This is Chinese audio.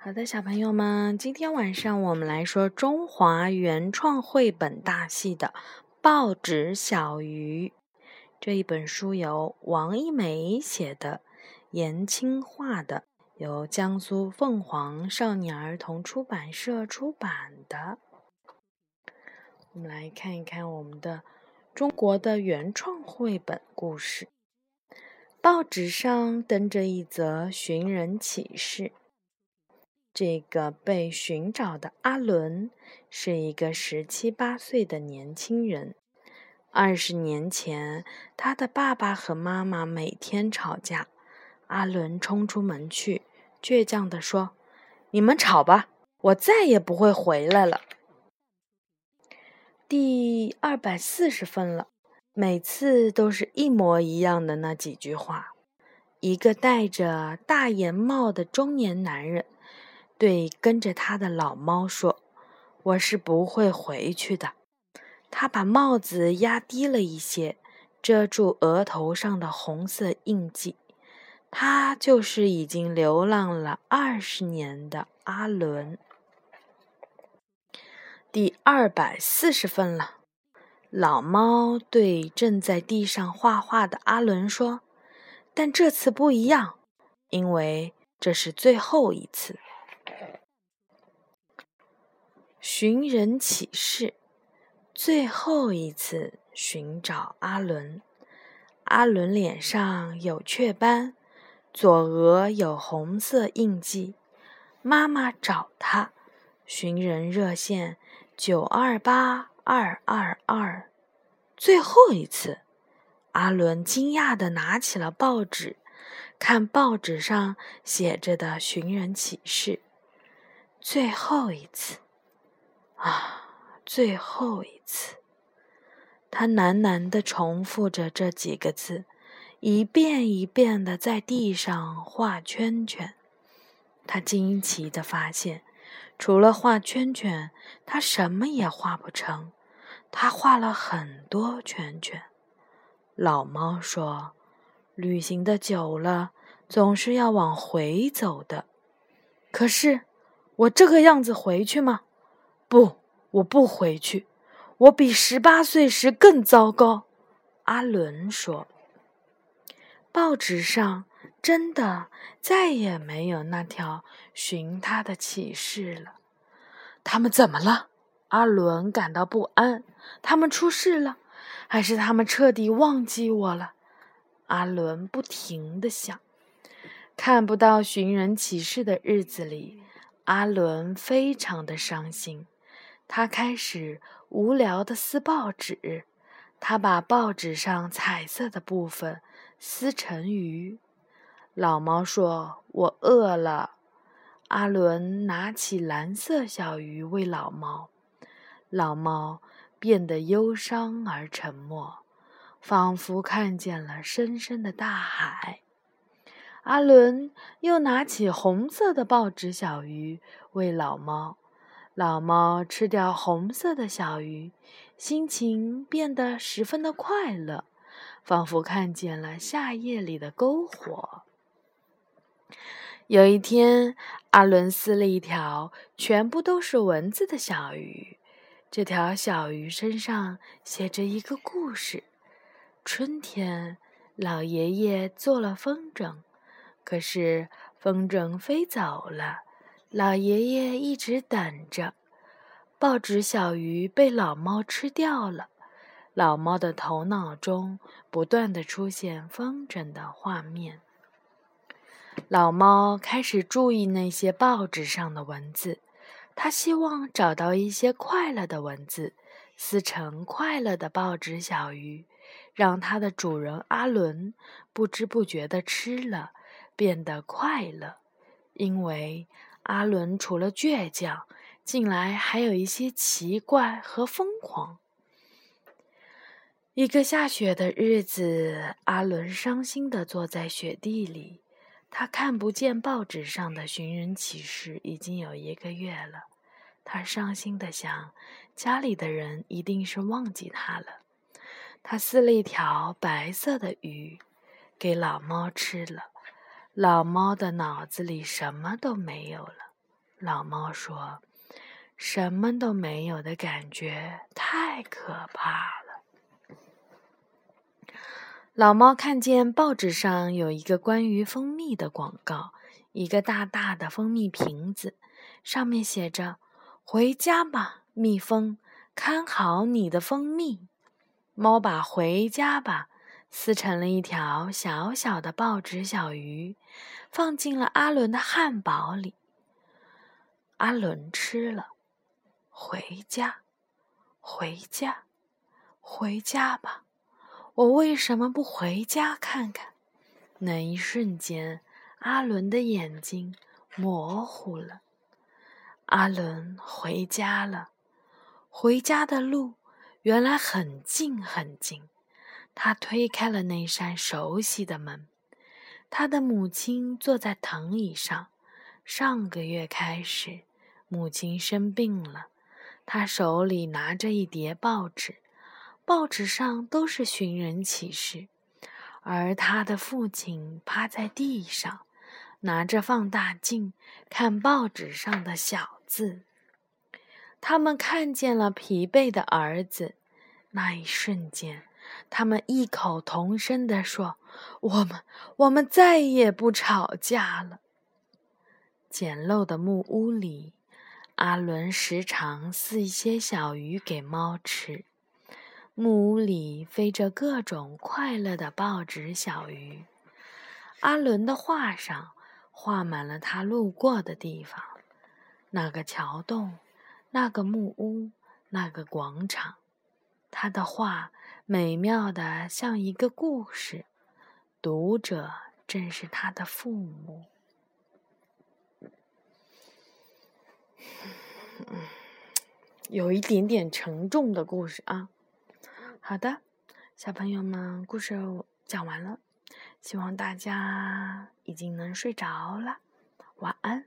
好的，小朋友们，今天晚上我们来说中华原创绘本大系的《报纸小鱼》这一本书，由王一梅写的，严青画的，由江苏凤凰少年儿童出版社出版的。我们来看一看我们的中国的原创绘本故事。报纸上登着一则寻人启事。这个被寻找的阿伦是一个十七八岁的年轻人。二十年前，他的爸爸和妈妈每天吵架。阿伦冲出门去，倔强地说：“你们吵吧，我再也不会回来了。”第二百四十分了，每次都是一模一样的那几句话。一个戴着大檐帽的中年男人。对跟着他的老猫说：“我是不会回去的。”他把帽子压低了一些，遮住额头上的红色印记。他就是已经流浪了二十年的阿伦。第二百四十分了。老猫对正在地上画画的阿伦说：“但这次不一样，因为这是最后一次。”寻人启事，最后一次寻找阿伦。阿伦脸上有雀斑，左额有红色印记。妈妈找他。寻人热线：九二八二二二。最后一次，阿伦惊讶地拿起了报纸，看报纸上写着的寻人启事。最后一次。最后一次，他喃喃地重复着这几个字，一遍一遍地在地上画圈圈。他惊奇地发现，除了画圈圈，他什么也画不成。他画了很多圈圈。老猫说：“旅行的久了，总是要往回走的。可是，我这个样子回去吗？”不，我不回去。我比十八岁时更糟糕。”阿伦说。报纸上真的再也没有那条寻他的启事了。他们怎么了？阿伦感到不安。他们出事了，还是他们彻底忘记我了？阿伦不停地想。看不到寻人启事的日子里，阿伦非常的伤心。他开始无聊地撕报纸，他把报纸上彩色的部分撕成鱼。老猫说：“我饿了。”阿伦拿起蓝色小鱼喂老猫，老猫变得忧伤而沉默，仿佛看见了深深的大海。阿伦又拿起红色的报纸小鱼喂老猫。老猫吃掉红色的小鱼，心情变得十分的快乐，仿佛看见了夏夜里的篝火。有一天，阿伦撕了一条全部都是文字的小鱼，这条小鱼身上写着一个故事：春天，老爷爷做了风筝，可是风筝飞走了。老爷爷一直等着，报纸小鱼被老猫吃掉了。老猫的头脑中不断的出现风筝的画面。老猫开始注意那些报纸上的文字，它希望找到一些快乐的文字，撕成快乐的报纸小鱼，让它的主人阿伦不知不觉的吃了，变得快乐，因为。阿伦除了倔强，近来还有一些奇怪和疯狂。一个下雪的日子，阿伦伤心地坐在雪地里。他看不见报纸上的寻人启事，已经有一个月了。他伤心地想，家里的人一定是忘记他了。他撕了一条白色的鱼，给老猫吃了。老猫的脑子里什么都没有了。老猫说：“什么都没有的感觉太可怕了。”老猫看见报纸上有一个关于蜂蜜的广告，一个大大的蜂蜜瓶子，上面写着：“回家吧，蜜蜂，看好你的蜂蜜。”猫把“回家吧”撕成了一条小小的报纸小鱼，放进了阿伦的汉堡里。阿伦吃了，回家，回家，回家吧。我为什么不回家看看？那一瞬间，阿伦的眼睛模糊了。阿伦回家了，回家的路原来很近很近。他推开了那扇熟悉的门。他的母亲坐在藤椅上。上个月开始，母亲生病了。他手里拿着一叠报纸。报纸上都是寻人启事，而他的父亲趴在地上，拿着放大镜看报纸上的小字。他们看见了疲惫的儿子，那一瞬间，他们异口同声地说：“我们，我们再也不吵架了。”简陋的木屋里，阿伦时常饲一些小鱼给猫吃。木屋里飞着各种快乐的报纸小鱼，阿伦的画上画满了他路过的地方：那个桥洞，那个木屋，那个广场。他的画美妙的像一个故事，读者正是他的父母。有一点点沉重的故事啊。好的，小朋友们，故事讲完了，希望大家已经能睡着了，晚安。